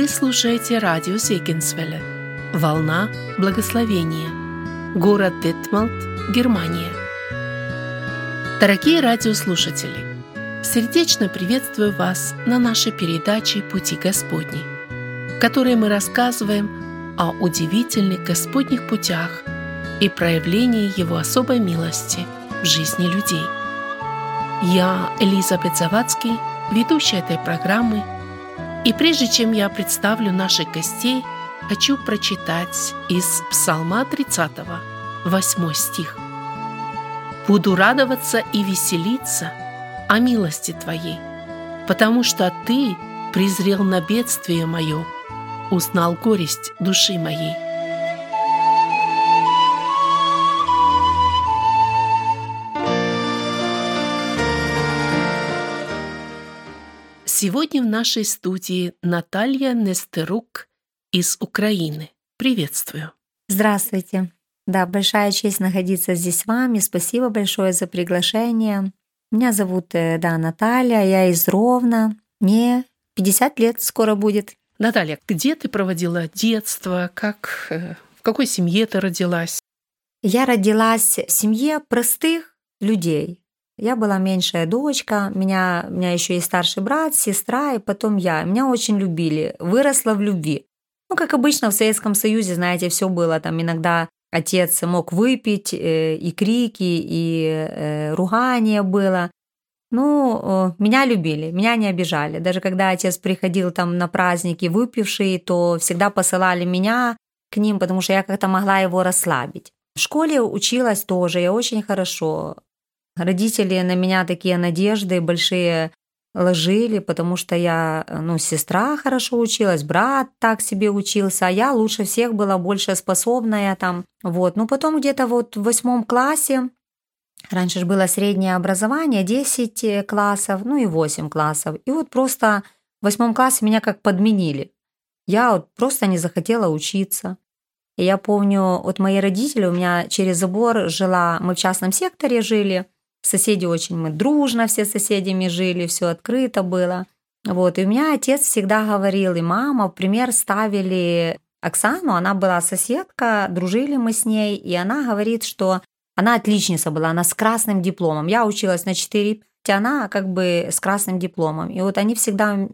Вы слушаете радио Зегенсвелле «Волна благословения». Город Детмалт, Германия. Дорогие радиослушатели! Сердечно приветствую вас на нашей передаче «Пути Господни», в которой мы рассказываем о удивительных Господних путях и проявлении Его особой милости в жизни людей. Я, Элизабет Завадский, ведущая этой программы – и прежде чем я представлю наших гостей, хочу прочитать из Псалма 30, 8 стих. «Буду радоваться и веселиться о милости Твоей, потому что Ты презрел на бедствие мое, узнал горесть души моей». Сегодня в нашей студии Наталья Нестерук из Украины. Приветствую. Здравствуйте. Да, большая честь находиться здесь с вами. Спасибо большое за приглашение. Меня зовут, э, да, Наталья, я из Ровно. Мне 50 лет скоро будет. Наталья, где ты проводила детство? Как, э, в какой семье ты родилась? Я родилась в семье простых людей. Я была меньшая дочка, меня, у меня еще и старший брат, сестра, и потом я. Меня очень любили, выросла в любви. Ну, как обычно в Советском Союзе, знаете, все было там иногда отец мог выпить, э, и крики, и э, ругание было. Ну, меня любили, меня не обижали. Даже когда отец приходил там на праздники выпивший, то всегда посылали меня к ним, потому что я как-то могла его расслабить. В школе училась тоже, я очень хорошо. Родители на меня такие надежды большие ложили, потому что я, ну, сестра хорошо училась, брат так себе учился, а я лучше всех была больше способная там. Вот. Ну, потом где-то вот в восьмом классе, раньше же было среднее образование, 10 классов, ну и 8 классов. И вот просто в восьмом классе меня как подменили. Я вот просто не захотела учиться. И я помню, вот мои родители, у меня через забор жила, мы в частном секторе жили – Соседи очень мы дружно все соседями жили, все открыто было. Вот, и у меня отец всегда говорил, и мама, в пример, ставили Оксану, она была соседка, дружили мы с ней, и она говорит, что она отличница была, она с красным дипломом. Я училась на 4 5, она как бы с красным дипломом. И вот они всегда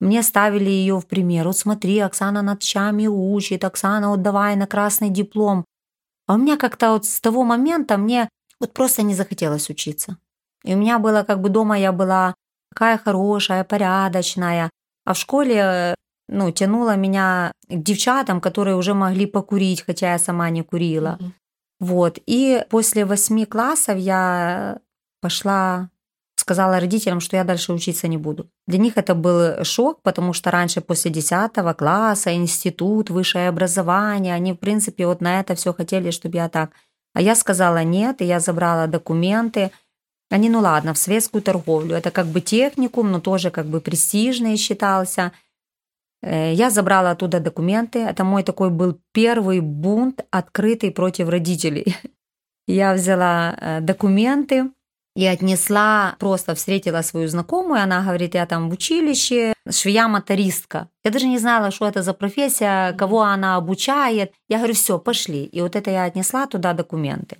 мне ставили ее в пример. Вот смотри, Оксана ночами учит, Оксана, вот давай на красный диплом. А у меня как-то вот с того момента мне вот просто не захотелось учиться. И у меня было как бы дома я была такая хорошая, порядочная, а в школе ну, тянула меня к девчатам, которые уже могли покурить, хотя я сама не курила. Mm-hmm. Вот. И после восьми классов я пошла, сказала родителям, что я дальше учиться не буду. Для них это был шок, потому что раньше после десятого класса, институт, высшее образование, они, в принципе, вот на это все хотели, чтобы я так а я сказала нет, и я забрала документы. Они, ну ладно, в светскую торговлю. Это как бы техникум, но тоже как бы престижный считался. Э, я забрала оттуда документы. Это мой такой был первый бунт, открытый против родителей. Я взяла э, документы, и отнесла, просто встретила свою знакомую, она говорит, я там в училище, швея-мотористка. Я даже не знала, что это за профессия, кого она обучает. Я говорю, все, пошли. И вот это я отнесла туда документы.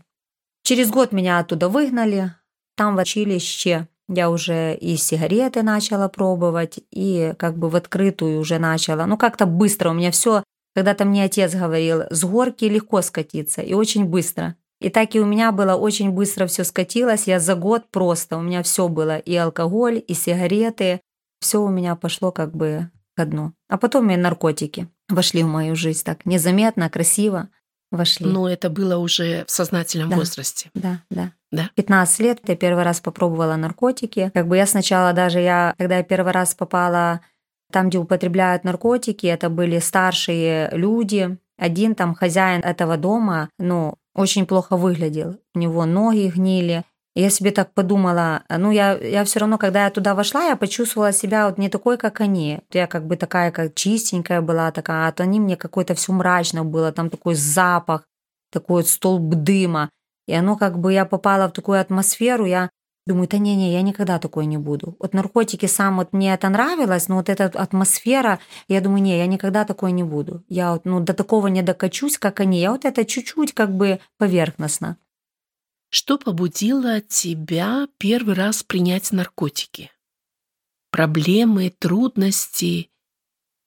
Через год меня оттуда выгнали. Там в училище я уже и сигареты начала пробовать, и как бы в открытую уже начала. Ну, как-то быстро у меня все, когда-то мне отец говорил, с горки легко скатиться, и очень быстро. И так и у меня было очень быстро все скатилось. Я за год просто, у меня все было. И алкоголь, и сигареты. Все у меня пошло как бы к дну. А потом и наркотики вошли в мою жизнь так незаметно, красиво вошли. Но это было уже в сознательном да, возрасте. Да, да. Да? 15 лет я первый раз попробовала наркотики. Как бы я сначала даже, я, когда я первый раз попала там, где употребляют наркотики, это были старшие люди. Один там хозяин этого дома, ну, очень плохо выглядел. У него ноги гнили. Я себе так подумала, ну, я, я все равно, когда я туда вошла, я почувствовала себя вот не такой, как они. Я как бы такая, как чистенькая была такая, а то они мне какой-то все мрачно было, там такой запах, такой вот столб дыма. И оно как бы, я попала в такую атмосферу, я Думаю, да не-не, я никогда такой не буду. Вот наркотики сам, вот мне это нравилось, но вот эта атмосфера, я думаю, не, я никогда такой не буду. Я вот, ну, до такого не докачусь, как они. Я вот это чуть-чуть как бы поверхностно. Что побудило тебя первый раз принять наркотики? Проблемы, трудности,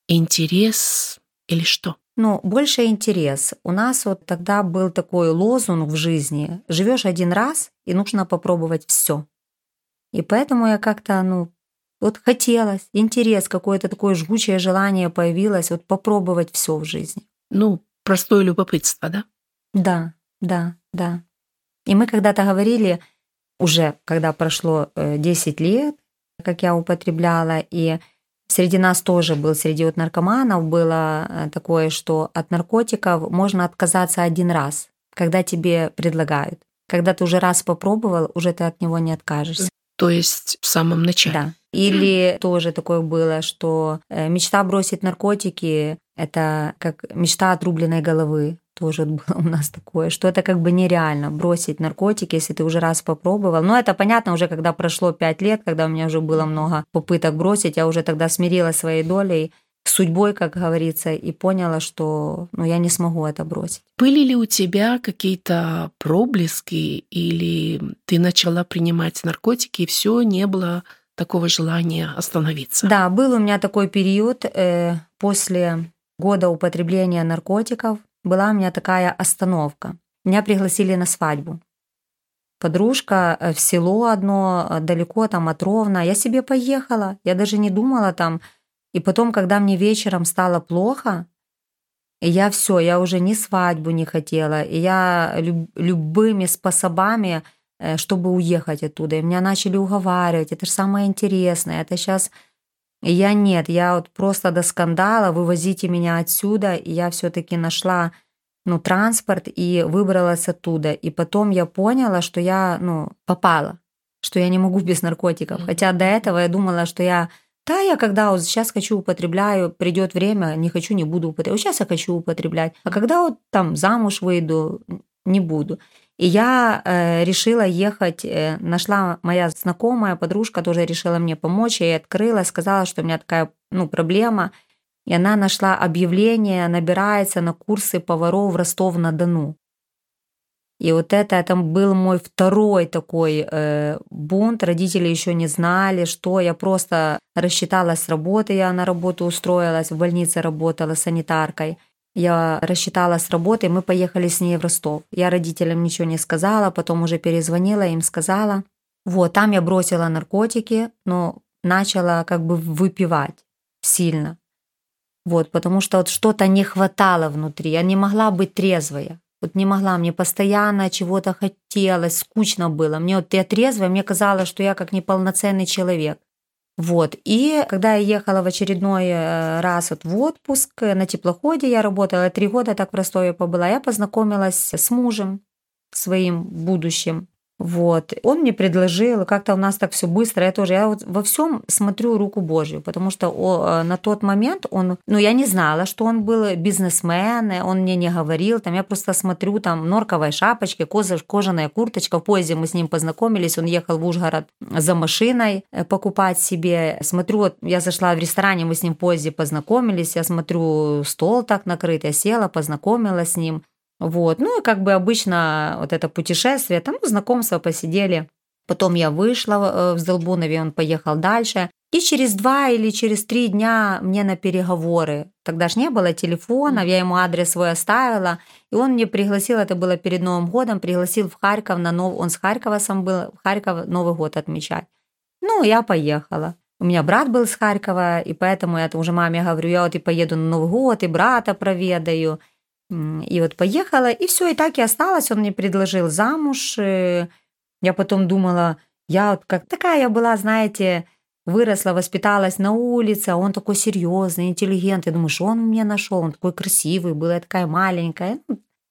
интерес или что? Ну, больше интерес. У нас вот тогда был такой лозунг в жизни. Живешь один раз, и нужно попробовать все. И поэтому я как-то, ну, вот хотелось, интерес, какое-то такое жгучее желание появилось, вот попробовать все в жизни. Ну, простое любопытство, да? Да, да, да. И мы когда-то говорили, уже когда прошло 10 э, лет, как я употребляла, и Среди нас тоже был, среди вот наркоманов было э, такое, что от наркотиков можно отказаться один раз, когда тебе предлагают. Когда ты уже раз попробовал, уже ты от него не откажешься. То есть в самом начале. Да. Или тоже такое было, что э, мечта бросить наркотики — это как мечта отрубленной головы тоже было у нас такое, что это как бы нереально бросить наркотики, если ты уже раз попробовал. Но это понятно уже, когда прошло пять лет, когда у меня уже было много попыток бросить, я уже тогда смирилась своей долей, судьбой, как говорится, и поняла, что ну, я не смогу это бросить. Были ли у тебя какие-то проблески, или ты начала принимать наркотики, и все, не было такого желания остановиться? Да, был у меня такой период э, после года употребления наркотиков была у меня такая остановка. Меня пригласили на свадьбу. Подружка э, в село одно, э, далеко там от Ровно. Я себе поехала, я даже не думала там. И потом, когда мне вечером стало плохо, и я все, я уже ни свадьбу не хотела, и я люб, любыми способами, э, чтобы уехать оттуда. И меня начали уговаривать, это же самое интересное, это сейчас и я нет, я вот просто до скандала, вывозите меня отсюда, и я все-таки нашла ну, транспорт и выбралась оттуда. И потом я поняла, что я, ну, попала, что я не могу без наркотиков. Хотя до этого я думала, что я, да, я когда вот сейчас хочу употребляю, придет время, не хочу, не буду употреблять. Сейчас я хочу употреблять. А когда вот там замуж выйду, не буду. И я э, решила ехать, э, нашла моя знакомая подружка, тоже решила мне помочь, я ей открыла, сказала, что у меня такая ну, проблема, и она нашла объявление, набирается на курсы поваров в Ростов-на-Дону. И вот это, это был мой второй такой э, бунт. Родители еще не знали, что я просто рассчиталась с работы. Я на работу устроилась, в больнице работала санитаркой. Я рассчитала с работы, мы поехали с ней в Ростов. Я родителям ничего не сказала, потом уже перезвонила, им сказала. Вот, там я бросила наркотики, но начала как бы выпивать сильно. Вот, потому что вот что-то не хватало внутри, я не могла быть трезвая. Вот не могла, мне постоянно чего-то хотелось, скучно было. Мне вот я трезвая, мне казалось, что я как неполноценный человек. Вот. И когда я ехала в очередной э, раз вот в отпуск э, на теплоходе, я работала три года, так в Ростове побыла, я познакомилась с мужем своим будущим. Вот. Он мне предложил, как-то у нас так все быстро, я тоже, я вот во всем смотрю руку Божью, потому что о, э, на тот момент он, ну, я не знала, что он был бизнесмен, он мне не говорил, там, я просто смотрю, там, норковая шапочка, кожаная курточка, в поезде мы с ним познакомились, он ехал в Ужгород за машиной э, покупать себе, смотрю, вот, я зашла в ресторане, мы с ним в поезде познакомились, я смотрю, стол так накрыт, я села, познакомилась с ним, вот. Ну и как бы обычно вот это путешествие, там ну, знакомство посидели. Потом я вышла э, в Зелбунове, он поехал дальше. И через два или через три дня мне на переговоры. Тогда ж не было телефонов, я ему адрес свой оставила. И он мне пригласил, это было перед Новым годом, пригласил в Харьков на Нов... Он с Харькова сам был, в Харьков Новый год отмечать. Ну, я поехала. У меня брат был с Харькова, и поэтому я уже маме говорю, я вот и поеду на Новый год, и брата проведаю. И вот поехала, и все, и так и осталось. Он мне предложил замуж. Э, я потом думала, я вот как такая я была, знаете, выросла, воспиталась на улице, а он такой серьезный, интеллигентный. Я думаю, что он мне нашел? Он такой красивый был, я такая маленькая.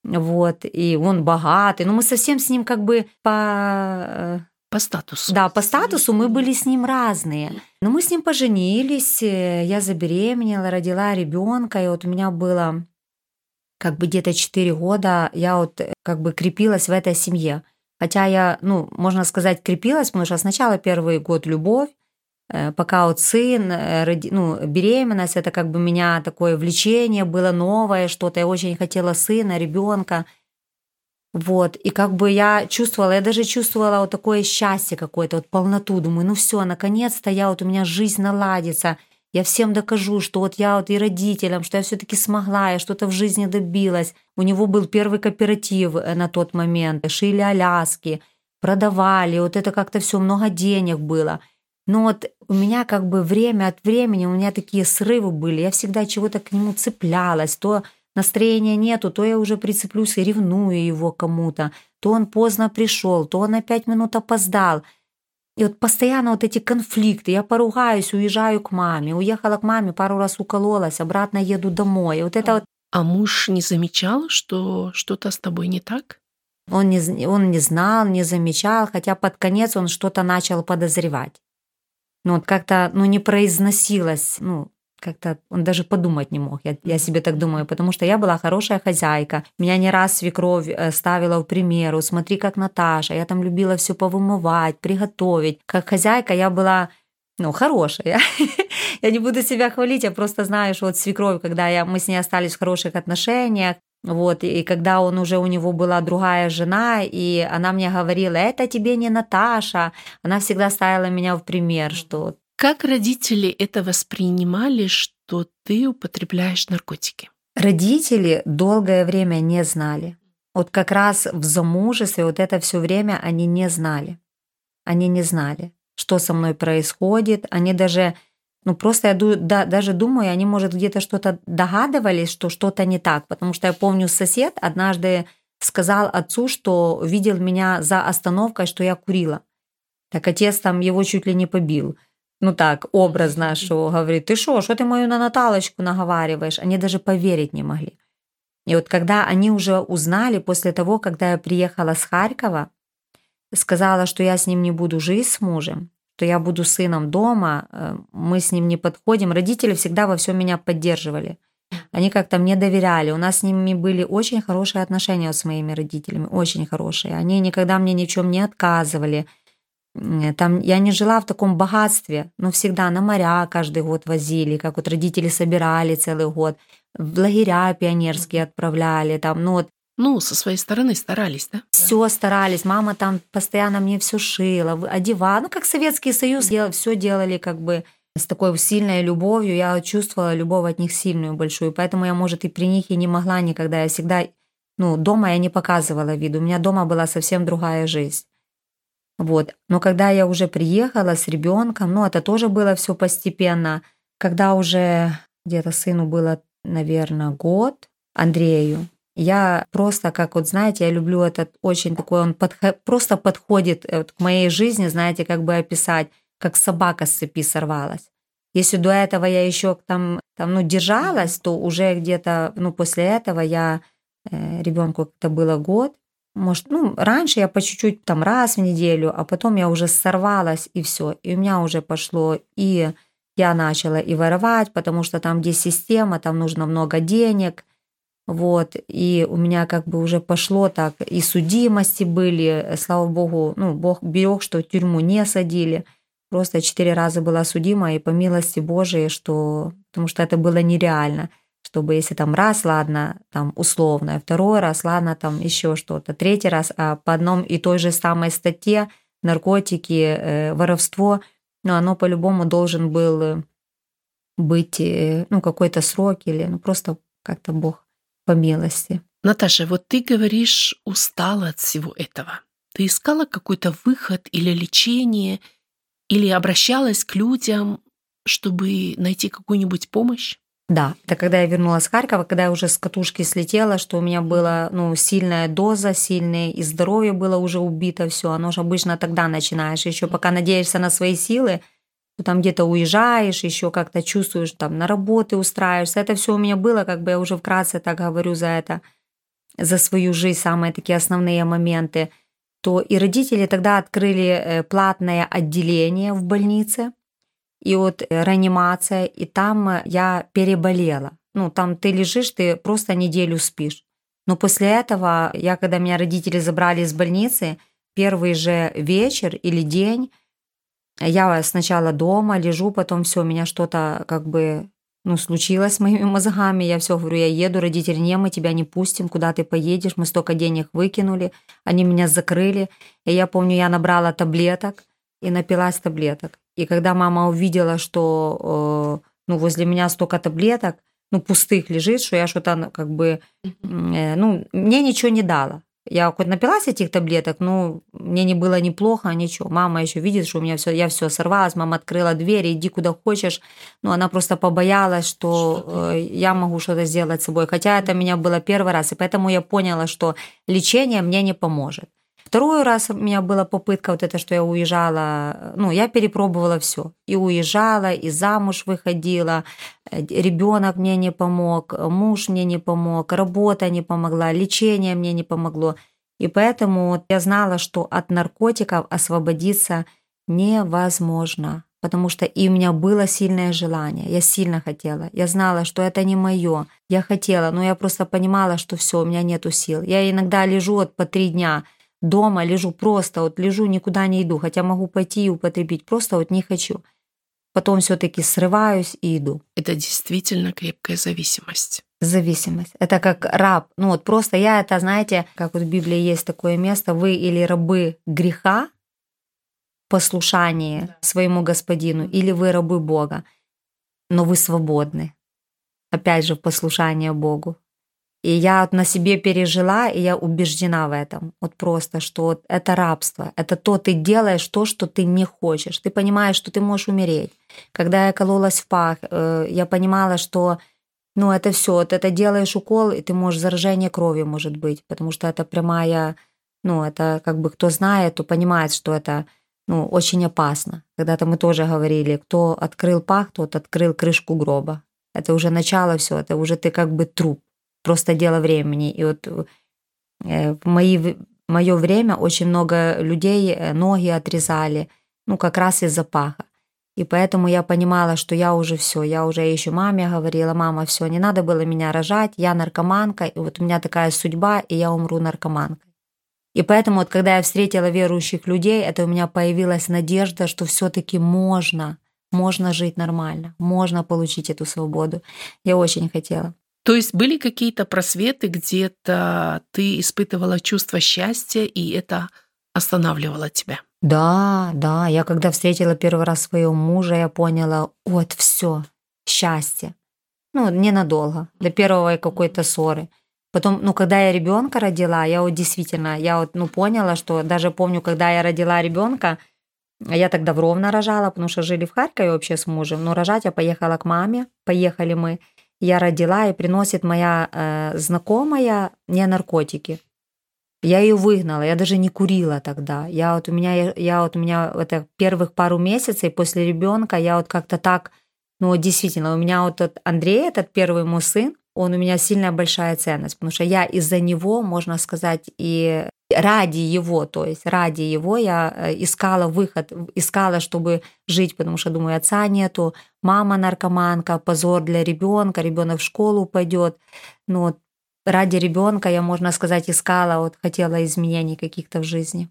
Вот, и он богатый. Но мы совсем с ним как бы по... Э, по статусу. Да, по статусу мы были с ним разные. Но мы с ним поженились, э, я забеременела, родила ребенка, и вот у меня было как бы где-то 4 года я вот э, как бы крепилась в этой семье. Хотя я, ну, можно сказать, крепилась, потому что сначала первый год любовь, э, пока вот сын, э, ну, беременность, это как бы меня такое влечение было новое, что-то, я очень хотела сына, ребенка. Вот, и как бы я чувствовала, я даже чувствовала вот такое счастье какое-то, вот полноту, думаю, ну все, наконец-то я вот у меня жизнь наладится – я всем докажу, что вот я вот и родителям, что я все-таки смогла, я что-то в жизни добилась. У него был первый кооператив э, на тот момент. Шили Аляски, продавали, вот это как-то все много денег было. Но вот у меня как бы время от времени, у меня такие срывы были, я всегда чего-то к нему цеплялась, то настроения нету, то я уже прицеплюсь и ревную его кому-то, то он поздно пришел, то он на пять минут опоздал – и вот постоянно вот эти конфликты. Я поругаюсь, уезжаю к маме. Уехала к маме, пару раз укололась, обратно еду домой. И вот это вот... А муж не замечал, что что-то с тобой не так? Он не, он не знал, не замечал, хотя под конец он что-то начал подозревать. Ну вот как-то, ну не произносилось, ну как-то он даже подумать не мог, я, я себе так думаю, потому что я была хорошая хозяйка, меня не раз свекровь э, ставила в примеру, смотри, как Наташа, я там любила все повымывать, приготовить. Как хозяйка я была ну, хорошая. я не буду себя хвалить, я просто знаю, что вот свекровь, когда я, мы с ней остались в хороших отношениях, вот, и когда он уже, у него была другая жена, и она мне говорила, это тебе не Наташа, она всегда ставила меня в пример, что как родители это воспринимали, что ты употребляешь наркотики? Родители долгое время не знали. Вот как раз в замужестве вот это все время они не знали. Они не знали, что со мной происходит. Они даже, ну просто я да, даже думаю, они, может, где-то что-то догадывались, что что-то не так. Потому что я помню, сосед однажды сказал отцу, что видел меня за остановкой, что я курила. Так отец там его чуть ли не побил ну так, образно, что говорит, ты что, что ты мою на Наталочку наговариваешь? Они даже поверить не могли. И вот когда они уже узнали после того, когда я приехала с Харькова, сказала, что я с ним не буду жить с мужем, что я буду сыном дома, э, мы с ним не подходим. Родители всегда во всем меня поддерживали. Они как-то мне доверяли. У нас с ними были очень хорошие отношения с моими родителями, очень хорошие. Они никогда мне ни в чем не отказывали – там я не жила в таком богатстве, но всегда на моря каждый год возили, как вот родители собирали целый год, в лагеря пионерские отправляли, там, ну вот. Ну, со своей стороны старались, да? Все старались, мама там постоянно мне все шила, одевала, ну, как Советский Союз, все делали как бы с такой сильной любовью, я чувствовала любовь от них сильную, большую, поэтому я, может, и при них и не могла никогда, я всегда, ну, дома я не показывала виду, у меня дома была совсем другая жизнь. Вот. Но когда я уже приехала с ребенком, ну, это тоже было все постепенно. Когда уже где-то сыну было, наверное, год, Андрею, я просто, как вот, знаете, я люблю этот очень такой, он подход, просто подходит э, вот к моей жизни, знаете, как бы описать, как собака с цепи сорвалась. Если до этого я еще там, там ну, держалась, то уже где-то, ну, после этого я, э, ребенку как-то было год, может, ну, раньше я по чуть-чуть там раз в неделю, а потом я уже сорвалась и все. И у меня уже пошло, и я начала и воровать, потому что там, где система, там нужно много денег. Вот, и у меня как бы уже пошло так, и судимости были, слава богу, ну, Бог берег, что тюрьму не садили. Просто четыре раза была судима, и по милости Божией, что, потому что это было нереально – чтобы если там раз, ладно, там условно, второй раз, ладно, там еще что-то, третий раз, а по одном и той же самой статье наркотики, э, воровство, но оно по-любому должен был э, быть, э, ну, какой-то срок или, ну, просто как-то Бог по милости. Наташа, вот ты говоришь, устала от всего этого. Ты искала какой-то выход или лечение, или обращалась к людям, чтобы найти какую-нибудь помощь? Да, это когда я вернулась с Харькова, когда я уже с катушки слетела, что у меня была ну, сильная доза, сильное и здоровье было уже убито, все. Оно же обычно тогда начинаешь. Еще пока надеешься на свои силы, то там где-то уезжаешь, еще как-то чувствуешь, там на работы устраиваешься. Это все у меня было, как бы я уже вкратце так говорю за это, за свою жизнь, самые такие основные моменты. То и родители тогда открыли э, платное отделение в больнице – и вот э, реанимация, и там э, я переболела. Ну, там ты лежишь, ты просто неделю спишь. Но после этого, я, когда меня родители забрали из больницы, первый же вечер или день я сначала дома лежу, потом все, у меня что-то как бы ну, случилось с моими мозгами. Я все говорю, я еду, родители, не, мы тебя не пустим, куда ты поедешь, мы столько денег выкинули, они меня закрыли. И я помню, я набрала таблеток и напилась таблеток. И когда мама увидела, что э, ну, возле меня столько таблеток, ну, пустых лежит, что я что-то ну, как бы, э, ну, мне ничего не дала. Я хоть напилась этих таблеток, но мне не было неплохо, ничего. Мама еще видит, что у меня все, я все сорвалась, мама открыла дверь, иди куда хочешь. Но она просто побоялась, что, что э, я могу что-то сделать с собой. Хотя это у меня было первый раз, и поэтому я поняла, что лечение мне не поможет. Второй раз у меня была попытка вот это, что я уезжала, ну, я перепробовала все. И уезжала, и замуж выходила, э, ребенок мне не помог, муж мне не помог, работа не помогла, лечение мне не помогло. И поэтому я знала, что от наркотиков освободиться невозможно, потому что и у меня было сильное желание, я сильно хотела, я знала, что это не мое, я хотела, но я просто понимала, что все, у меня нету сил. Я иногда лежу вот по три дня, дома лежу просто, вот лежу, никуда не иду, хотя могу пойти и употребить, просто вот не хочу. Потом все-таки срываюсь и иду. Это действительно крепкая зависимость. Зависимость. Это как раб. Ну вот просто я это, знаете, как вот в Библии есть такое место, вы или рабы греха, послушание да. своему господину, или вы рабы Бога, но вы свободны. Опять же, послушание Богу. И я на себе пережила, и я убеждена в этом. Вот просто, что это рабство. Это то, ты делаешь то, что ты не хочешь. Ты понимаешь, что ты можешь умереть. Когда я кололась в пах, э, я понимала, что ну, это все, вот это делаешь укол, и ты можешь заражение крови, может быть, потому что это прямая, ну, это как бы кто знает, то понимает, что это ну, очень опасно. Когда-то мы тоже говорили, кто открыл пах, тот открыл крышку гроба. Это уже начало все, это уже ты как бы труп просто дело времени. И вот э, в мои, мое время очень много людей э, ноги отрезали, ну, как раз из-за паха. И поэтому я понимала, что я уже все, я уже еще маме говорила, мама, все, не надо было меня рожать, я наркоманка, и вот у меня такая судьба, и я умру наркоманкой. И поэтому вот когда я встретила верующих людей, это у меня появилась надежда, что все-таки можно, можно жить нормально, можно получить эту свободу. Я очень хотела. То есть были какие-то просветы, где-то ты испытывала чувство счастья, и это останавливало тебя? Да, да. Я когда встретила первый раз своего мужа, я поняла, вот все, счастье. Ну, ненадолго, до первой какой-то ссоры. Потом, ну, когда я ребенка родила, я вот действительно, я вот, ну, поняла, что даже помню, когда я родила ребенка, я тогда в Ровно рожала, потому что жили в Харькове вообще с мужем. Но рожать я поехала к маме, поехали мы я родила, и приносит моя э, знакомая мне наркотики. Я ее выгнала, я даже не курила тогда. Я вот у меня, я вот у меня это первых пару месяцев после ребенка я вот как-то так, ну действительно, у меня вот этот Андрей, этот первый мой сын, он у меня сильная большая ценность, потому что я из-за него, можно сказать, и ради его, то есть ради его я э, искала выход, искала, чтобы жить, потому что, думаю, отца нету, мама наркоманка, позор для ребенка, ребенок в школу пойдет. Ну, вот ради ребенка я, можно сказать, искала, вот хотела изменений каких-то в жизни.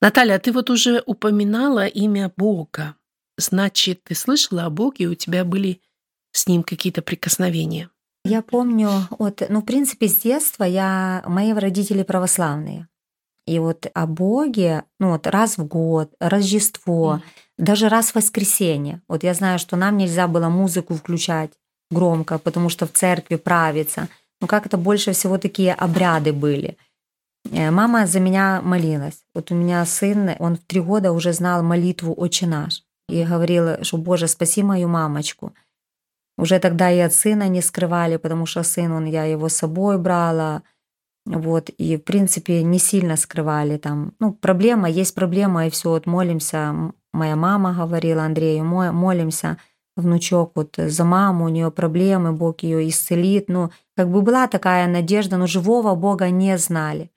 Наталья, ты вот уже упоминала имя Бога. Значит, ты слышала о Боге, у тебя были с ним какие-то прикосновения? Я помню, вот, ну, в принципе, с детства я, мои родители православные. И вот о Боге, ну вот раз в год, Рождество, mm. даже раз в воскресенье. Вот я знаю, что нам нельзя было музыку включать громко, потому что в церкви правится. Но как это больше всего такие обряды были. Э, мама за меня молилась. Вот у меня сын, он в три года уже знал молитву «Отче наш». И говорил, что «Боже, спаси мою мамочку». Уже тогда и от сына не скрывали, потому что сын, он, я его с собой брала, вот, и, в принципе, не сильно скрывали там. Ну, проблема, есть проблема, и все, вот молимся. Моя мама говорила Андрею, молимся, внучок, вот за маму, у нее проблемы, Бог ее исцелит. Ну, как бы была такая надежда, но живого Бога не знали.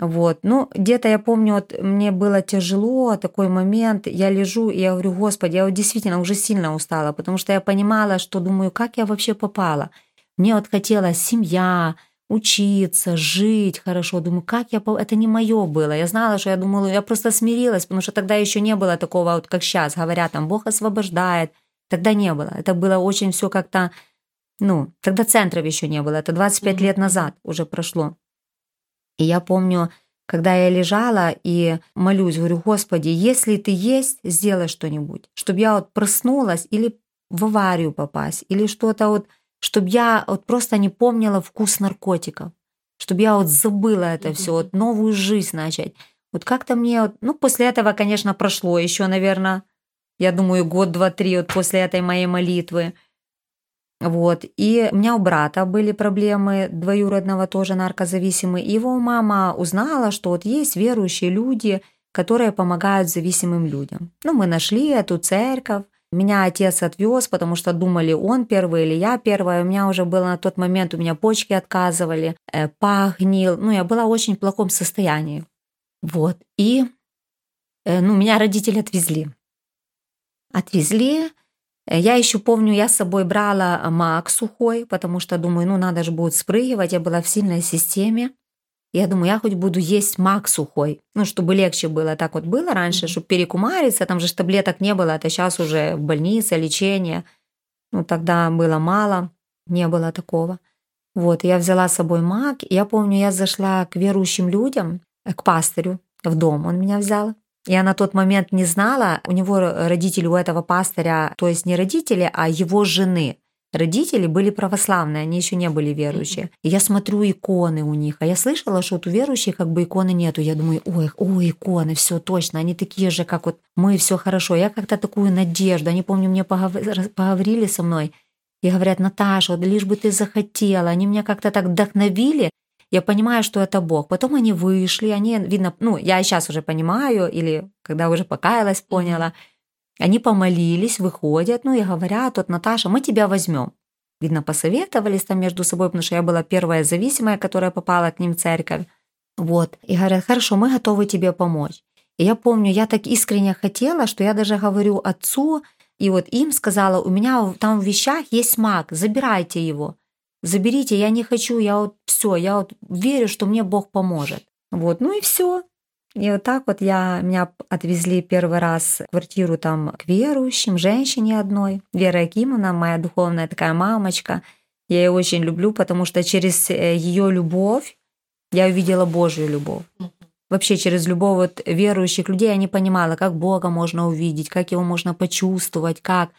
Вот, ну, где-то я помню, вот мне было тяжело, такой момент, я лежу, и я говорю, Господи, я вот действительно уже сильно устала, потому что я понимала, что думаю, как я вообще попала. Мне вот хотелось семья, учиться, жить хорошо. Думаю, как я... Это не мое было. Я знала, что я думала, я просто смирилась, потому что тогда еще не было такого, вот как сейчас, говорят, там, Бог освобождает. Тогда не было. Это было очень все как-то... Ну, тогда центров еще не было. Это 25 mm-hmm. лет назад уже прошло. И я помню, когда я лежала и молюсь, говорю, Господи, если ты есть, сделай что-нибудь, чтобы я вот проснулась или в аварию попасть, или что-то вот чтобы я вот просто не помнила вкус наркотиков, чтобы я вот забыла это все, вот новую жизнь начать. Вот как-то мне, вот, ну, после этого, конечно, прошло еще, наверное, я думаю, год, два, три вот после этой моей молитвы. Вот. И у меня у брата были проблемы, двоюродного тоже наркозависимый. И его мама узнала, что вот есть верующие люди, которые помогают зависимым людям. Ну, мы нашли эту церковь, меня отец отвез, потому что думали, он первый или я первая. У меня уже было на тот момент, у меня почки отказывали, э, пах. Ну, я была в очень плохом состоянии. Вот. И, э, ну, меня родители отвезли. Отвезли. Я еще помню, я с собой брала мак сухой, потому что думаю, ну, надо же будет спрыгивать. Я была в сильной системе. Я думаю, я хоть буду есть мак сухой, ну, чтобы легче было. Так вот было раньше, чтобы перекумариться, там же таблеток не было, это сейчас уже в больнице, лечение. Ну, тогда было мало, не было такого. Вот, я взяла с собой мак, я помню, я зашла к верующим людям, э, к пастырю в дом, он меня взял. Я на тот момент не знала, у него родители у этого пастыря, то есть не родители, а его жены – Родители были православные, они еще не были верующие. И я смотрю иконы у них, а я слышала, что вот у верующих как бы иконы нету. Я думаю, ой, ой, иконы, все точно, они такие же, как вот мы, все хорошо. Я как-то такую надежду, они, помню, мне поговорили со мной и говорят, Наташа, вот лишь бы ты захотела. Они меня как-то так вдохновили, я понимаю, что это Бог. Потом они вышли, они, видно, ну, я сейчас уже понимаю, или когда уже покаялась, поняла, они помолились, выходят, ну и говорят, вот Наташа, мы тебя возьмем. Видно, посоветовались там между собой, потому что я была первая зависимая, которая попала к ним в церковь. Вот. И говорят, хорошо, мы готовы тебе помочь. И я помню, я так искренне хотела, что я даже говорю отцу, и вот им сказала, у меня там в вещах есть маг, забирайте его. Заберите, я не хочу, я вот все, я вот верю, что мне Бог поможет. Вот, ну и все. И вот так вот я, меня отвезли первый раз в квартиру там к верующим, женщине одной. Вера Акимовна, моя духовная такая мамочка. Я ее очень люблю, потому что через э, ее любовь я увидела Божью любовь. Вообще через любовь вот верующих людей я не понимала, как Бога можно увидеть, как его можно почувствовать, как.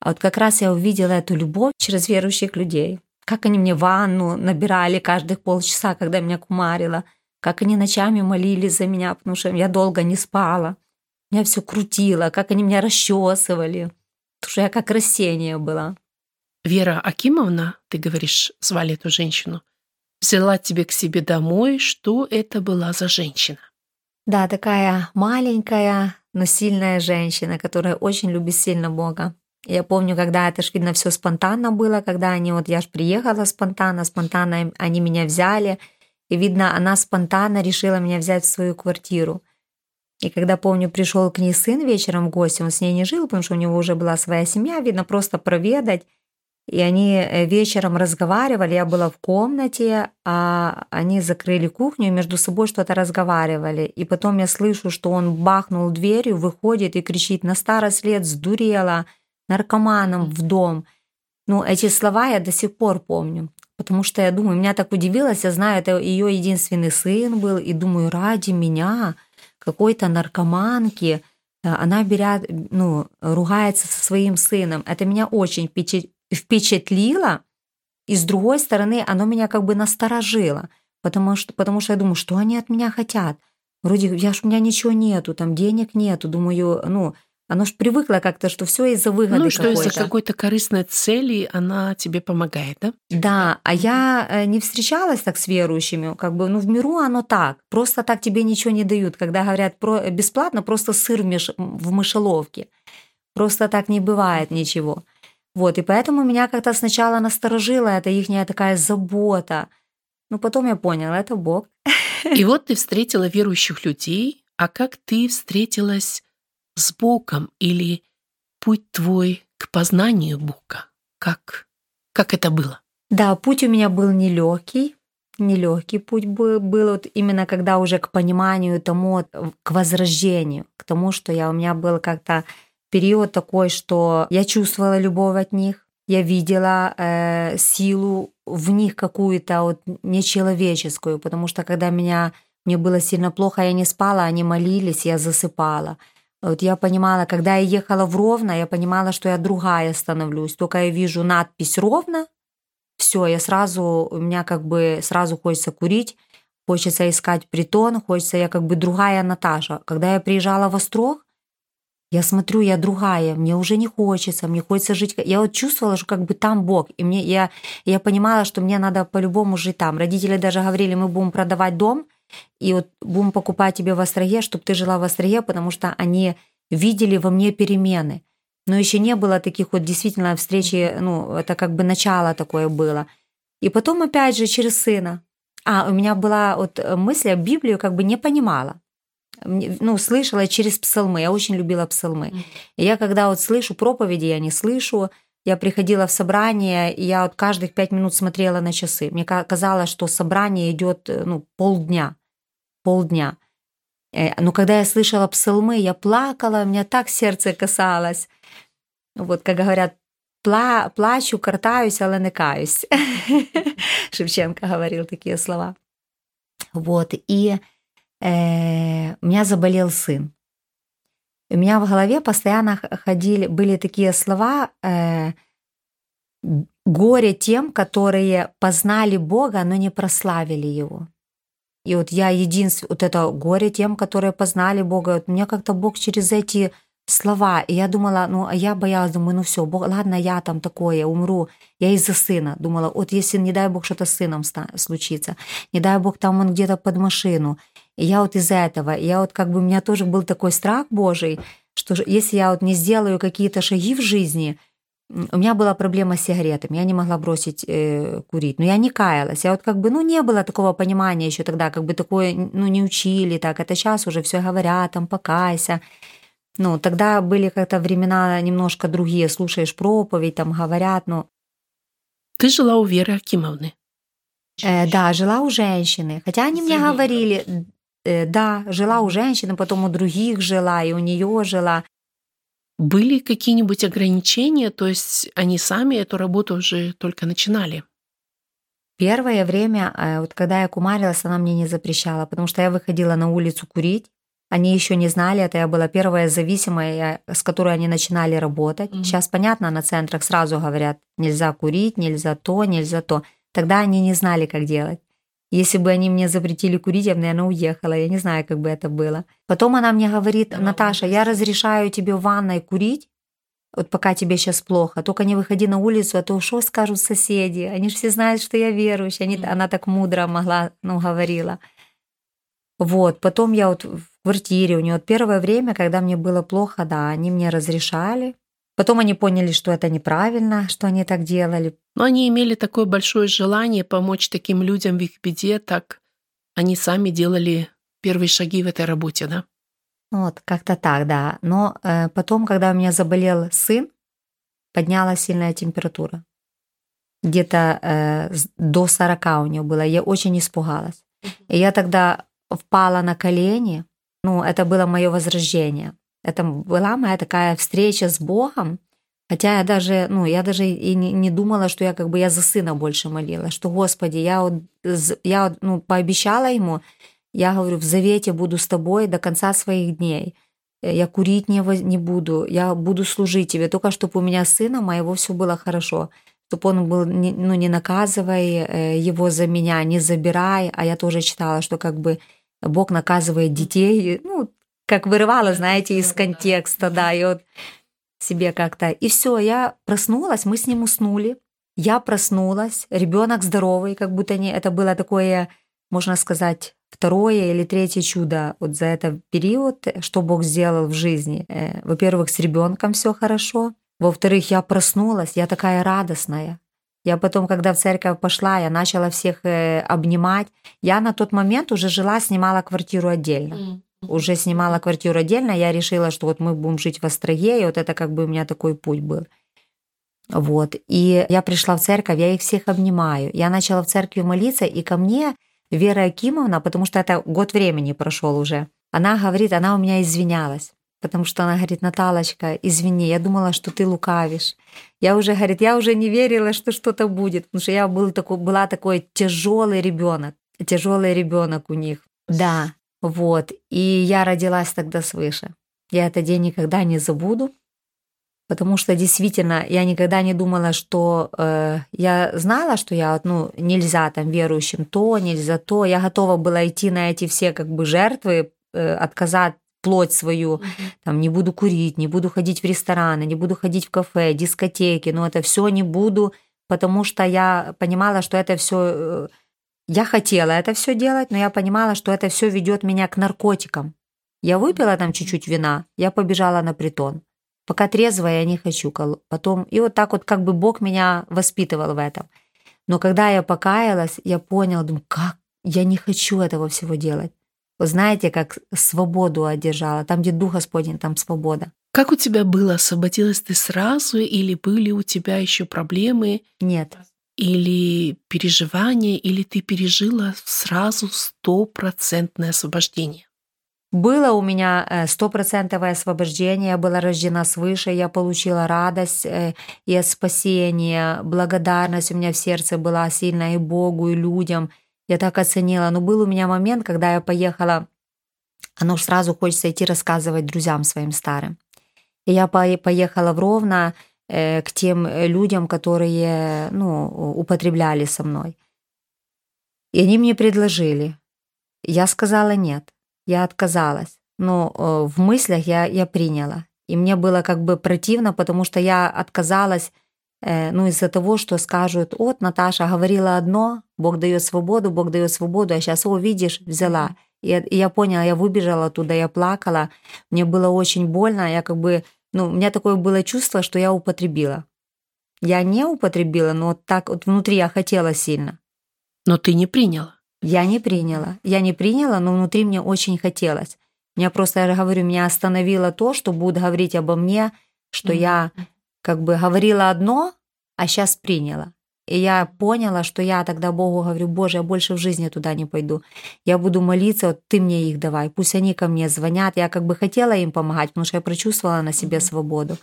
А вот как раз я увидела эту любовь через верующих людей. Как они мне ванну набирали каждых полчаса, когда меня кумарило – как они ночами молились за меня, потому что я долго не спала. Меня все крутило, как они меня расчесывали. Потому что я как растение была. Вера Акимовна, ты говоришь, звали эту женщину, взяла тебе к себе домой. Что это была за женщина? Да, такая маленькая, но сильная женщина, которая очень любит сильно Бога. Я помню, когда это ж, видно, все спонтанно было, когда они, вот я ж приехала спонтанно, спонтанно они меня взяли – и, видно, она спонтанно решила меня взять в свою квартиру. И когда, помню, пришел к ней сын вечером в гости, он с ней не жил, потому что у него уже была своя семья, видно, просто проведать. И они э, вечером разговаривали, я была в комнате, а они закрыли кухню и между собой что-то разговаривали. И потом я слышу, что он бахнул дверью, выходит и кричит «На старость лет сдурела, наркоманом в дом». Ну, эти слова я до сих пор помню. Потому что я думаю, меня так удивилось, я знаю, это ее единственный сын был, и думаю, ради меня, какой-то наркоманки, э, она берет, ну, ругается со своим сыном. Это меня очень впечатлило, и с другой стороны, оно меня как бы насторожило, потому что, потому что я думаю, что они от меня хотят. Вроде я ж, у меня ничего нету, там денег нету, думаю, ну, оно ж привыкло как-то, что все из-за выгоды Ну, что из-за какой-то корыстной цели она тебе помогает, да? Да, а я э, не встречалась так с верующими, как бы, ну, в миру оно так. Просто так тебе ничего не дают. Когда говорят про бесплатно, просто сыр в, меш... в мышеловке. Просто так не бывает ничего. Вот, и поэтому меня как-то сначала насторожило это их такая забота. Но потом я поняла, это Бог. И вот ты встретила верующих людей, а как ты встретилась с Богом или путь твой к познанию Бога? Как, как это было? Да, путь у меня был нелегкий. нелегкий путь был, был вот именно когда уже к пониманию тому, к возрождению, к тому, что я, у меня был как-то период такой, что я чувствовала любовь от них, я видела э, силу в них какую-то вот нечеловеческую, потому что когда меня, мне было сильно плохо, я не спала, они молились, я засыпала. Вот я понимала, когда я ехала в Ровно, я понимала, что я другая становлюсь. Только я вижу надпись «Ровно», все, я сразу, у меня как бы сразу хочется курить, хочется искать притон, хочется, я как бы другая Наташа. Когда я приезжала в Острог, я смотрю, я другая, мне уже не хочется, мне хочется жить. Я вот чувствовала, что как бы там Бог, и мне я я понимала, что мне надо по-любому жить там. Родители даже говорили, мы будем продавать дом, и вот будем покупать тебе в Остроге, чтобы ты жила в Остроге, потому что они видели во мне перемены. Но еще не было таких вот действительно встречи, ну, это как бы начало такое было. И потом, опять же, через сына. А, у меня была вот мысль, я Библию как бы не понимала. Ну, слышала через псалмы. Я очень любила псалмы. И я когда вот слышу проповеди, я не слышу. Я приходила в собрание, и я вот каждых пять минут смотрела на часы. Мне казалось, что собрание идет ну, полдня. Полдня. Э, но когда я слышала псалмы, я плакала, у меня так сердце касалось. Вот, как говорят, Пла, плачу, картаюсь, але не каюсь. Шевченко говорил такие слова. Вот, и э, у меня заболел сын. У меня в голове постоянно ходили, были такие слова э, «горе тем, которые познали Бога, но не прославили Его». И вот я единственное, вот это горе тем, которые познали Бога. Вот мне как-то Бог через эти слова. И я думала, ну, а я боялась, думаю, ну все, Бог, ладно, я там такое, умру. Я из-за сына думала, вот если, не дай Бог, что-то с сыном случится, не дай Бог, там он где-то под машину. И я вот из-за этого, я вот как бы у меня тоже был такой страх Божий, что если я вот не сделаю какие-то шаги в жизни, у меня была проблема с сигаретами, я не могла бросить э, курить, но я не каялась, я вот как бы, ну, не было такого понимания еще тогда, как бы такое, ну, не учили так, это сейчас уже все говорят, там, покайся, ну, тогда были как-то времена немножко другие, слушаешь проповедь, там говорят, ну... Ты жила у Веры Акимовны? Э, да, жила у женщины. Хотя они мне говорили, э, да, жила у женщины, потом у других жила, и у нее жила. Были какие-нибудь ограничения, то есть они сами эту работу уже только начинали? Первое время, э, вот когда я кумарилась, она мне не запрещала, потому что я выходила на улицу курить, они еще не знали это, я была первая зависимая, с которой они начинали работать. Mm-hmm. Сейчас, понятно, на центрах сразу говорят, нельзя курить, нельзя то, нельзя то. Тогда они не знали, как делать. Если бы они мне запретили курить, я бы, наверное, уехала. Я не знаю, как бы это было. Потом она мне говорит, Наташа, я разрешаю тебе в ванной курить, вот пока тебе сейчас плохо, только не выходи на улицу, а то что скажут соседи? Они же все знают, что я верующая. Они, она так мудро могла, ну, говорила. Вот, потом я вот в квартире у нее вот первое время, когда мне было плохо, да, они мне разрешали. Потом они поняли, что это неправильно, что они так делали. Но они имели такое большое желание помочь таким людям в их беде, так они сами делали первые шаги в этой работе, да? Вот, как-то так, да. Но э, потом, когда у меня заболел сын, поднялась сильная температура. Где-то э, до 40 у нее было. Я очень испугалась. И я тогда впала на колени. Ну, это было мое возрождение. Это была моя такая встреча с Богом. Хотя я даже, ну, я даже и не, думала, что я как бы я за сына больше молила, что, Господи, я, вот, я ну, пообещала ему, я говорю, в завете буду с тобой до конца своих дней. Я курить не, не буду, я буду служить тебе, только чтобы у меня сына моего все было хорошо чтобы он был, ну, не наказывай э, его за меня, не забирай, а я тоже читала, что как бы Бог наказывает детей, ну, как вырывала, знаете, из контекста, да, и вот себе как-то. И все, я проснулась, мы с ним уснули, я проснулась, ребенок здоровый, как будто не, это было такое, можно сказать, второе или третье чудо вот за этот период, что Бог сделал в жизни. Э, во-первых, с ребенком все хорошо, во-вторых, я проснулась, я такая радостная. Я потом, когда в церковь пошла, я начала всех э, обнимать. Я на тот момент уже жила, снимала квартиру отдельно. Mm. Уже снимала квартиру отдельно. Я решила, что вот мы будем жить в Остроге, и вот это как бы у меня такой путь был. Вот. И я пришла в церковь, я их всех обнимаю. Я начала в церкви молиться, и ко мне Вера Акимовна, потому что это год времени прошел уже, она говорит, она у меня извинялась. Потому что она говорит, Наталочка, извини, я думала, что ты лукавишь. Я уже, говорит, я уже не верила, что что-то будет, потому что я был такой, была такой тяжелый ребенок, тяжелый ребенок у них. Да, вот. И я родилась тогда свыше. Я этот день никогда не забуду потому что действительно я никогда не думала, что э, я знала, что я ну нельзя там верующим то, нельзя то, я готова была идти на эти все как бы жертвы, э, отказать плоть свою, там не буду курить, не буду ходить в рестораны, не буду ходить в кафе, дискотеки, но это все не буду, потому что я понимала, что это все э, я хотела это все делать, но я понимала, что это все ведет меня к наркотикам. Я выпила там чуть-чуть вина, я побежала на притон. Пока трезвая я не хочу. Потом, и вот так вот как бы Бог меня воспитывал в этом. Но когда я покаялась, я поняла, думаю, как я не хочу этого всего делать. Вы знаете, как свободу одержала. Там, где Дух Господень, там свобода. Как у тебя было? Освободилась ты сразу или были у тебя еще проблемы? Нет. Или переживания, или ты пережила сразу стопроцентное освобождение? Было у меня э, стопроцентовое освобождение, я была рождена свыше, я получила радость э, и от спасения, благодарность у меня в сердце была сильная и Богу, и людям. Я так оценила. Но был у меня момент, когда я поехала, оно сразу хочется идти рассказывать друзьям своим старым. И я поехала в Ровно к тем людям, которые ну, употребляли со мной. И они мне предложили. Я сказала нет. Я отказалась, но э, в мыслях я, я приняла. И мне было как бы противно, потому что я отказалась э, ну, из-за того, что скажут, вот Наташа говорила одно, Бог дает свободу, Бог дает свободу, а сейчас, о, видишь, взяла. И, и я поняла, я выбежала оттуда, я плакала, мне было очень больно, я как бы, ну, у меня такое было чувство, что я употребила. Я не употребила, но вот так вот внутри я хотела сильно. Но ты не приняла. Я не приняла. Я не приняла, но внутри мне очень хотелось. Меня просто, я говорю, меня остановило то, что будут говорить обо мне, что mm-hmm. я как бы говорила одно, а сейчас приняла. И я поняла, что я тогда Богу говорю, Боже, я больше в жизни туда не пойду. Я буду молиться, вот ты мне их давай, пусть они ко мне звонят. Я как бы хотела им помогать, потому что я прочувствовала на себе свободу.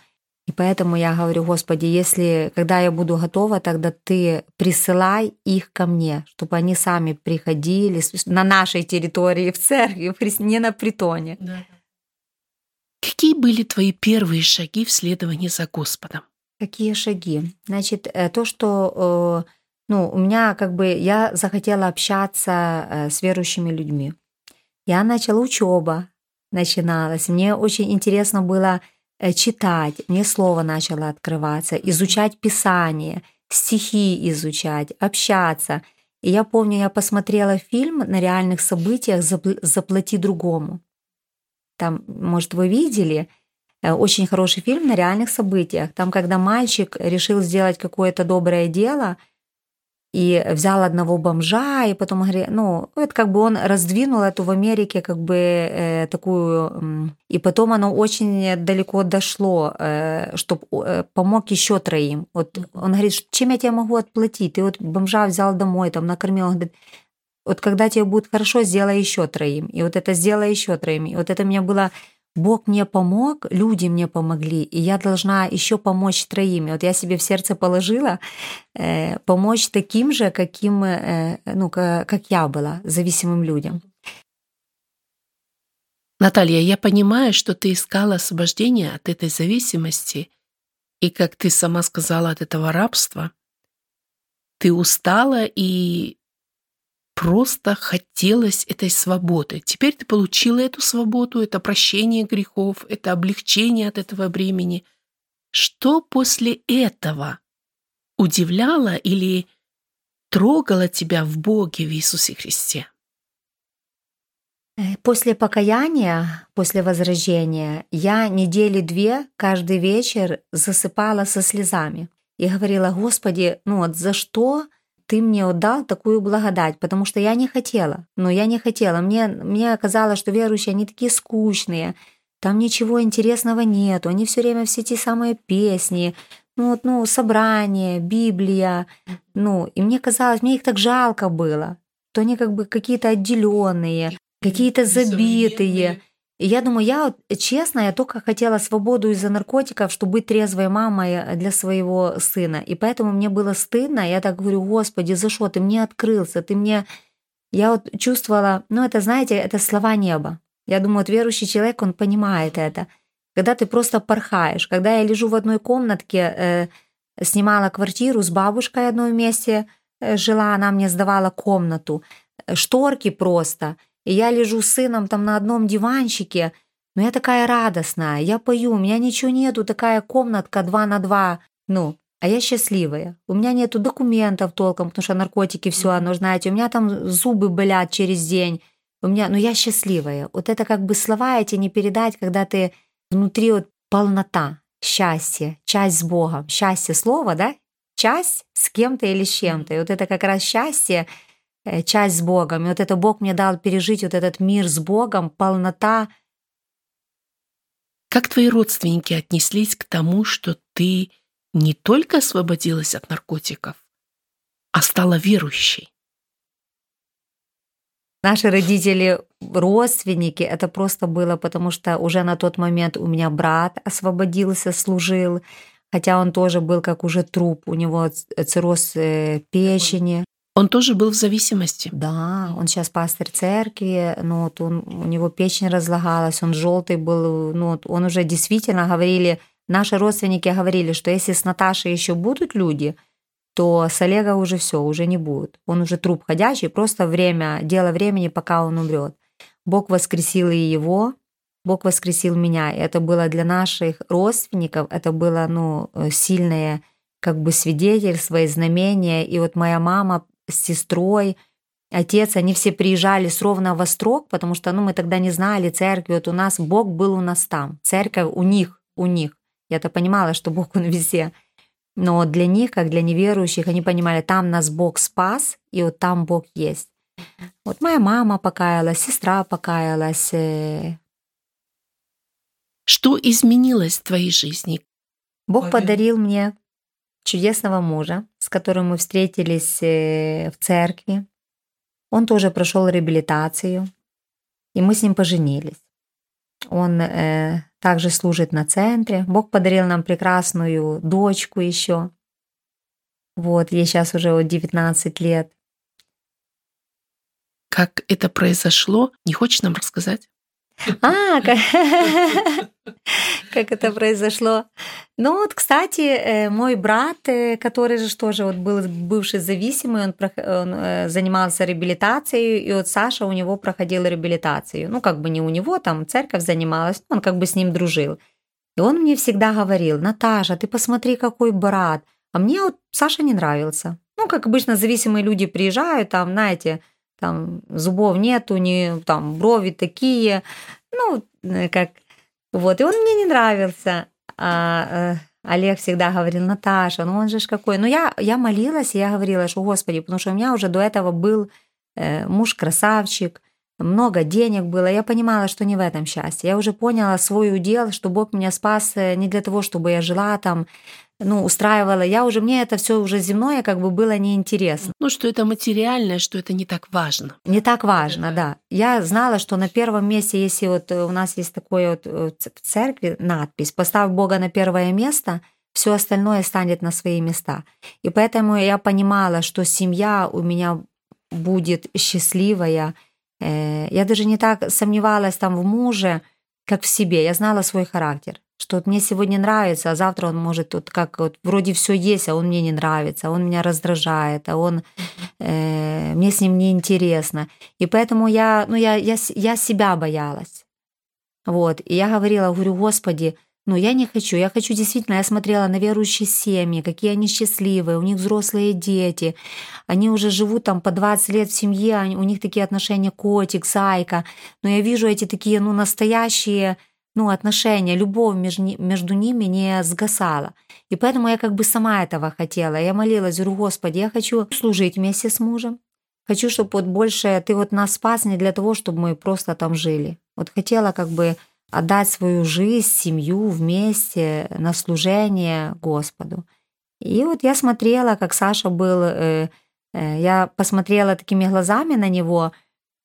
И поэтому я говорю, Господи, если, когда я буду готова, тогда Ты присылай их ко мне, чтобы они сами приходили на нашей территории, в церкви, не на притоне. Да. Какие были твои первые шаги в следовании за Господом? Какие шаги? Значит, э, то, что э, ну, у меня как бы я захотела общаться э, с верующими людьми. Я начала учеба, начиналась. Мне очень интересно было читать, мне слово начало открываться, изучать Писание, стихи изучать, общаться. И я помню, я посмотрела фильм на реальных событиях «Заплати другому». Там, может, вы видели, очень хороший фильм на реальных событиях. Там, когда мальчик решил сделать какое-то доброе дело – и взял одного бомжа, и потом, ну, это как бы он раздвинул эту в Америке как бы э, такую, и потом оно очень далеко дошло, э, чтобы э, помог еще троим. Вот он говорит, чем я тебе могу отплатить? Ты вот бомжа взял домой, там накормил, он говорит, вот когда тебе будет хорошо, сделай еще троим. И вот это сделай еще троим. И вот это мне было Бог мне помог, люди мне помогли, и я должна еще помочь троими. Вот я себе в сердце положила э, помочь таким же, каким, э, ну, как я была, зависимым людям. Наталья, я понимаю, что ты искала освобождения от этой зависимости, и, как ты сама сказала, от этого рабства. Ты устала и просто хотелось этой свободы. Теперь ты получила эту свободу, это прощение грехов, это облегчение от этого бремени. Что после этого удивляло или трогало тебя в Боге, в Иисусе Христе? Э, после покаяния, после возрождения, я недели две каждый вечер засыпала со слезами и говорила, Господи, ну вот за что ты мне отдал такую благодать, потому что я не хотела. Но я не хотела. Мне, мне казалось, что верующие, они такие скучные, там ничего интересного нету, они все время все те самые песни, ну, вот, ну, собрание, Библия, ну, и мне казалось, мне их так жалко было, что они как бы какие-то отделенные, какие-то забитые. Я думаю, я вот, честно, я только хотела свободу из-за наркотиков, чтобы быть трезвой мамой для своего сына. И поэтому мне было стыдно. Я так говорю, Господи, за что ты мне открылся? Ты мне... Я вот чувствовала, ну это, знаете, это слова неба. Я думаю, вот верующий человек, он понимает это. Когда ты просто порхаешь. Когда я лежу в одной комнатке, э, снимала квартиру с бабушкой одной вместе, э, жила, она мне сдавала комнату. Э, шторки просто – и я лежу с сыном там на одном диванчике, но я такая радостная, я пою, у меня ничего нету, такая комнатка два на два, ну, а я счастливая. У меня нету документов толком, потому что наркотики все, оно, знаете, у меня там зубы болят через день, у меня, ну я счастливая. Вот это как бы слова эти не передать, когда ты внутри вот полнота, счастье, часть с Богом. Счастье слово, да? Часть с кем-то или с чем-то. И вот это как раз счастье, часть с Богом. И вот это Бог мне дал пережить вот этот мир с Богом, полнота. Как твои родственники отнеслись к тому, что ты не только освободилась от наркотиков, а стала верующей? Наши родители, родственники, это просто было, потому что уже на тот момент у меня брат освободился, служил, хотя он тоже был как уже труп, у него цирроз э, печени. Он тоже был в зависимости. Да, он сейчас пастор церкви, ну вот он, у него печень разлагалась, он желтый был, ну вот он уже действительно говорили, наши родственники говорили, что если с Наташей еще будут люди, то с Олега уже все, уже не будет. Он уже труп ходячий, просто время, дело времени, пока он умрет. Бог воскресил и его, Бог воскресил меня. И это было для наших родственников, это было ну, сильное как бы свидетельство и знамение. И вот моя мама с сестрой, отец, они все приезжали с ровно во строк, потому что ну, мы тогда не знали церкви. Вот у нас Бог был у нас там, церковь у них, у них. Я-то понимала, что Бог он везде. Но для них, как для неверующих, они понимали, там нас Бог спас, и вот там Бог есть. Вот моя мама покаялась, сестра покаялась. Э. Что изменилось в твоей жизни? Бог подарил мне чудесного мужа, с которым мы встретились э, в церкви. Он тоже прошел реабилитацию, и мы с ним поженились. Он э, также служит на центре. Бог подарил нам прекрасную дочку еще. Вот, ей сейчас уже 19 лет. Как это произошло, не хочешь нам рассказать? А, как, как это произошло. Ну вот, кстати, э, мой брат, э, который же тоже вот был бывший зависимый, он, он э, занимался реабилитацией, и вот Саша у него проходил реабилитацию. Ну, как бы не у него, там церковь занималась, он как бы с ним дружил. И он мне всегда говорил, Наташа, ты посмотри, какой брат. А мне вот Саша не нравился. Ну, как обычно, зависимые люди приезжают, там, знаете, там зубов нету, не, там брови такие, ну, э, как, вот, и он мне не нравился. А, э, Олег всегда говорил, Наташа, ну он же ж какой. Ну я, я молилась, и я говорила, что Господи, потому что у меня уже до этого был э, муж красавчик, много денег было. Я понимала, что не в этом счастье. Я уже поняла свой удел, что Бог меня спас э, не для того, чтобы я жила там ну, устраивала. Я уже, мне это все уже земное как бы было неинтересно. Ну, что это материальное, что это не так важно. Не так важно, да. Я знала, что на первом месте, если вот у нас есть такой вот э, в церкви надпись «Поставь Бога на первое место», все остальное станет на свои места. И поэтому я понимала, что семья у меня будет счастливая. Э, я даже не так сомневалась там в муже, как в себе. Я знала свой характер что вот мне сегодня нравится, а завтра он может вот как вот вроде все есть, а он мне не нравится, он меня раздражает, а он э, мне с ним не интересно, и поэтому я ну я я я себя боялась, вот и я говорила, говорю, Господи, ну я не хочу, я хочу действительно, я смотрела на верующие семьи, какие они счастливые, у них взрослые дети, они уже живут там по 20 лет в семье, у них такие отношения котик, зайка, но я вижу эти такие ну настоящие ну, отношения, любовь между, между ними не сгасала. И поэтому я как бы сама этого хотела. Я молилась, говорю, Господи, я хочу служить вместе с мужем. Хочу, чтобы вот больше ты вот нас спас не для того, чтобы мы просто там жили. Вот хотела как бы отдать свою жизнь, семью вместе на служение Господу. И вот я смотрела, как Саша был, э, э, я посмотрела такими глазами на него,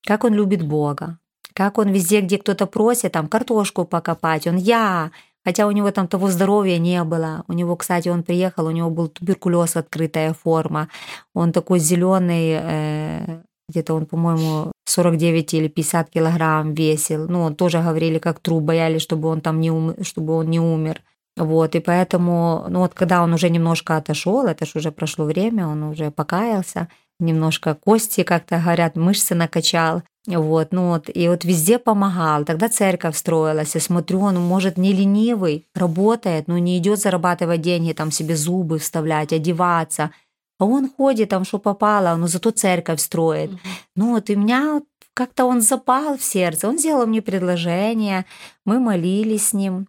как он любит Бога, как он везде, где кто-то просит, там картошку покопать, он я, хотя у него там того здоровья не было. У него, кстати, он приехал, у него был туберкулез, открытая форма, он такой зеленый, э, где-то он, по-моему, 49 или 50 килограмм весил. Ну, тоже говорили, как труп, боялись, чтобы он там не, ум... чтобы он не умер. Вот, и поэтому, ну вот когда он уже немножко отошел, это же уже прошло время, он уже покаялся, немножко кости как-то горят, мышцы накачал, вот, ну вот, и вот везде помогал. Тогда церковь строилась, я смотрю, он, может, не ленивый, работает, но не идет зарабатывать деньги, там себе зубы вставлять, одеваться. А он ходит там, что попало, но зато церковь строит. Ну вот, и меня как-то он запал в сердце. Он сделал мне предложение, мы молились с ним.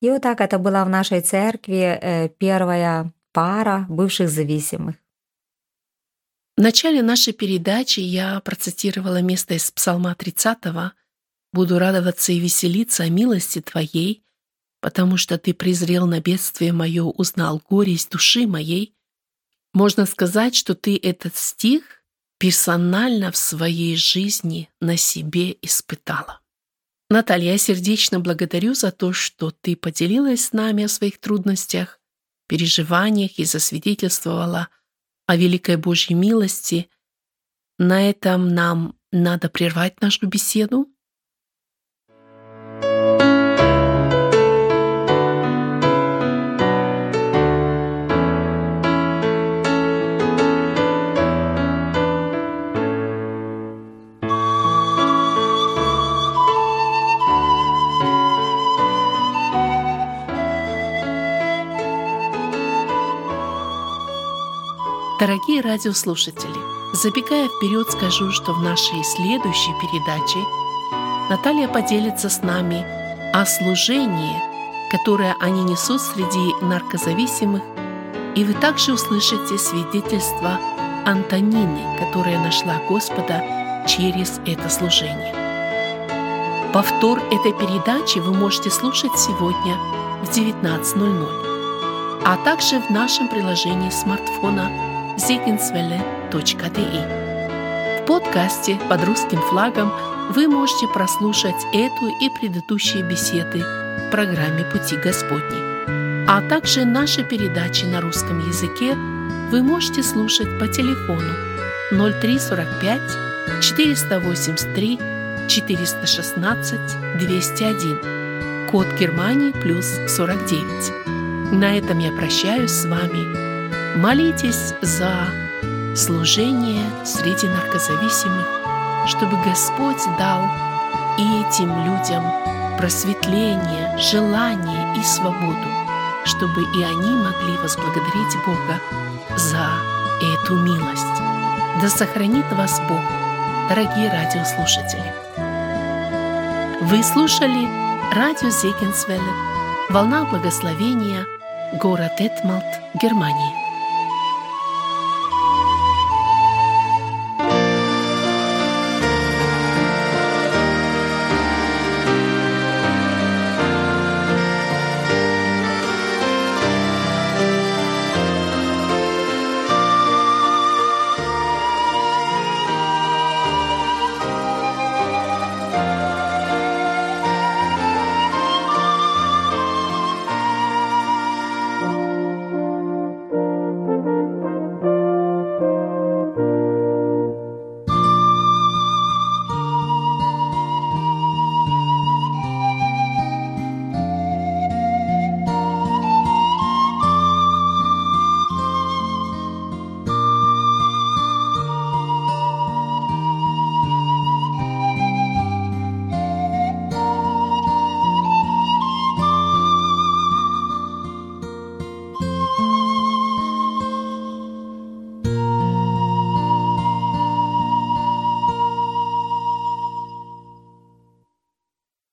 И вот так это была в нашей церкви э, первая пара бывших зависимых. В начале нашей передачи я процитировала место из Псалма 30 «Буду радоваться и веселиться о милости Твоей, потому что Ты презрел на бедствие мое, узнал горесть души моей». Можно сказать, что Ты этот стих персонально в своей жизни на себе испытала. Наталья, я сердечно благодарю за то, что ты поделилась с нами о своих трудностях, переживаниях и засвидетельствовала – о великой Божьей милости, на этом нам надо прервать нашу беседу. Дорогие радиослушатели, забегая вперед, скажу, что в нашей следующей передаче Наталья поделится с нами о служении, которое они несут среди наркозависимых, и вы также услышите свидетельство Антонины, которая нашла Господа через это служение. Повтор этой передачи вы можете слушать сегодня в 19.00, а также в нашем приложении смартфона – zigenswelle.de. В подкасте под русским флагом вы можете прослушать эту и предыдущие беседы в программе «Пути Господни». А также наши передачи на русском языке вы можете слушать по телефону 0345 483 416 201, код Германии плюс 49. На этом я прощаюсь с вами Молитесь за служение среди наркозависимых, чтобы Господь дал и этим людям просветление, желание и свободу, чтобы и они могли возблагодарить Бога за эту милость. Да сохранит вас Бог, дорогие радиослушатели. Вы слушали радио Зегенсвелле «Волна благословения», город Этмалт, Германия.